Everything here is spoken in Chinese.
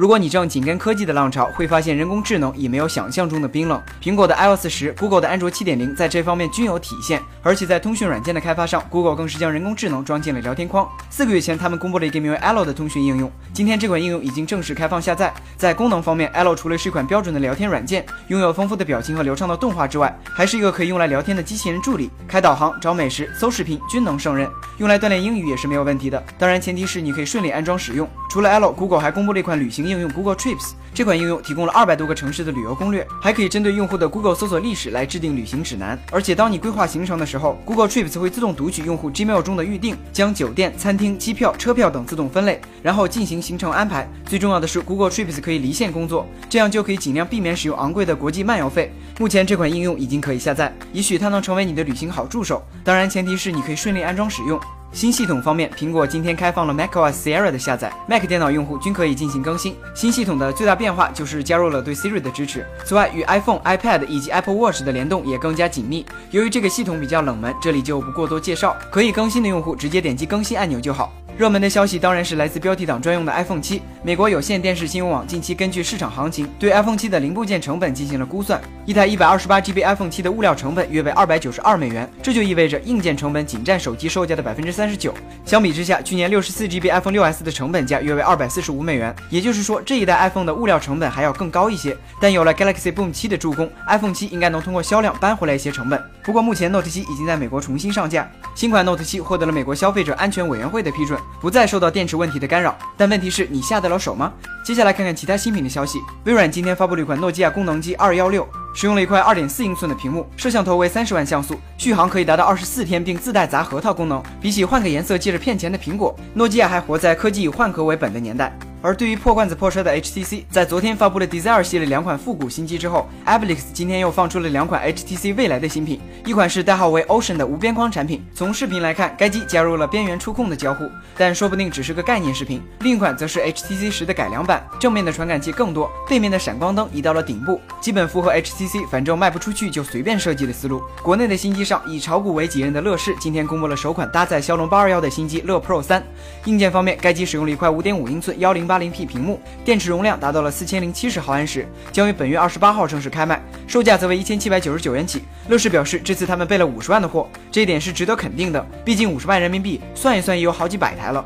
如果你正紧跟科技的浪潮，会发现人工智能已没有想象中的冰冷。苹果的 iOS 十，Google 的安卓七点零，在这方面均有体现。而且在通讯软件的开发上，Google 更是将人工智能装进了聊天框。四个月前，他们公布了一个名为 Allo 的通讯应用。今天，这款应用已经正式开放下载。在功能方面，Allo 除了是一款标准的聊天软件，拥有丰富的表情和流畅的动画之外，还是一个可以用来聊天的机器人助理。开导航、找美食、搜视频均能胜任，用来锻炼英语也是没有问题的。当然，前提是你可以顺利安装使用。除了 Allo，Google 还公布了一款旅行应用 Google Trips。这款应用提供了二百多个城市的旅游攻略，还可以针对用户的 Google 搜索历史来制定旅行指南。而且当你规划行程的时候，Google Trips 会自动读取用户 Gmail 中的预订，将酒店、餐厅、机票、车票等自动分类，然后进行行程安排。最重要的是，Google Trips 可以离线工作，这样就可以尽量避免使用昂贵的国际漫游费。目前这款应用已经可以下载，也许它能成为你的旅行好助手。当然，前提是你可以顺利安装使用。新系统方面，苹果今天开放了 macOS Sierra 的下载，Mac 电脑用户均可以进行更新。新系统的最大变化就是加入了对 Siri 的支持。此外，与 iPhone、iPad 以及 Apple Watch 的联动也更加紧密。由于这个系统比较冷门，这里就不过多介绍。可以更新的用户直接点击更新按钮就好。热门的消息当然是来自标题党专用的 iPhone 七。美国有线电视新闻网近期根据市场行情，对 iPhone 七的零部件成本进行了估算。一台一百二十八 GB iPhone 七的物料成本约为二百九十二美元，这就意味着硬件成本仅占手机售价的百分之三十九。相比之下，去年六十四 GB iPhone 六 S 的成本价约为二百四十五美元，也就是说这一代 iPhone 的物料成本还要更高一些。但有了 Galaxy Boom 七的助攻，iPhone 七应该能通过销量扳回来一些成本。不过目前 Note 七已经在美国重新上架，新款 Note 七获得了美国消费者安全委员会的批准，不再受到电。池问题的干扰，但问题是你下的了手吗？接下来看看其他新品的消息。微软今天发布了一款诺基亚功能机二幺六，使用了一块二点四英寸的屏幕，摄像头为三十万像素，续航可以达到二十四天，并自带砸核桃功能。比起换个颜色接着骗钱的苹果，诺基亚还活在科技以换壳为本的年代。而对于破罐子破摔的 HTC，在昨天发布了 Desire 系列两款复古新机之后 a b l i x 今天又放出了两款 HTC 未来的新品，一款是代号为 Ocean 的无边框产品。从视频来看，该机加入了边缘触控的交互，但说不定只是个概念视频。另一款则是 HTC 十的改良版，正面的传感器更多，背面的闪光灯移到了顶部，基本符合 HTC 反正卖不出去就随便设计的思路。国内的新机上，以炒股为己任的乐视今天公布了首款搭载骁龙八二幺的新机乐 Pro 三。硬件方面，该机使用了一块五点五英寸幺零八零 P 屏幕。电池容量达到了四千零七十毫安时，将于本月二十八号正式开卖，售价则为一千七百九十九元起。乐视表示，这次他们备了五十万的货，这一点是值得肯定的，毕竟五十万人民币算一算也有好几百台了。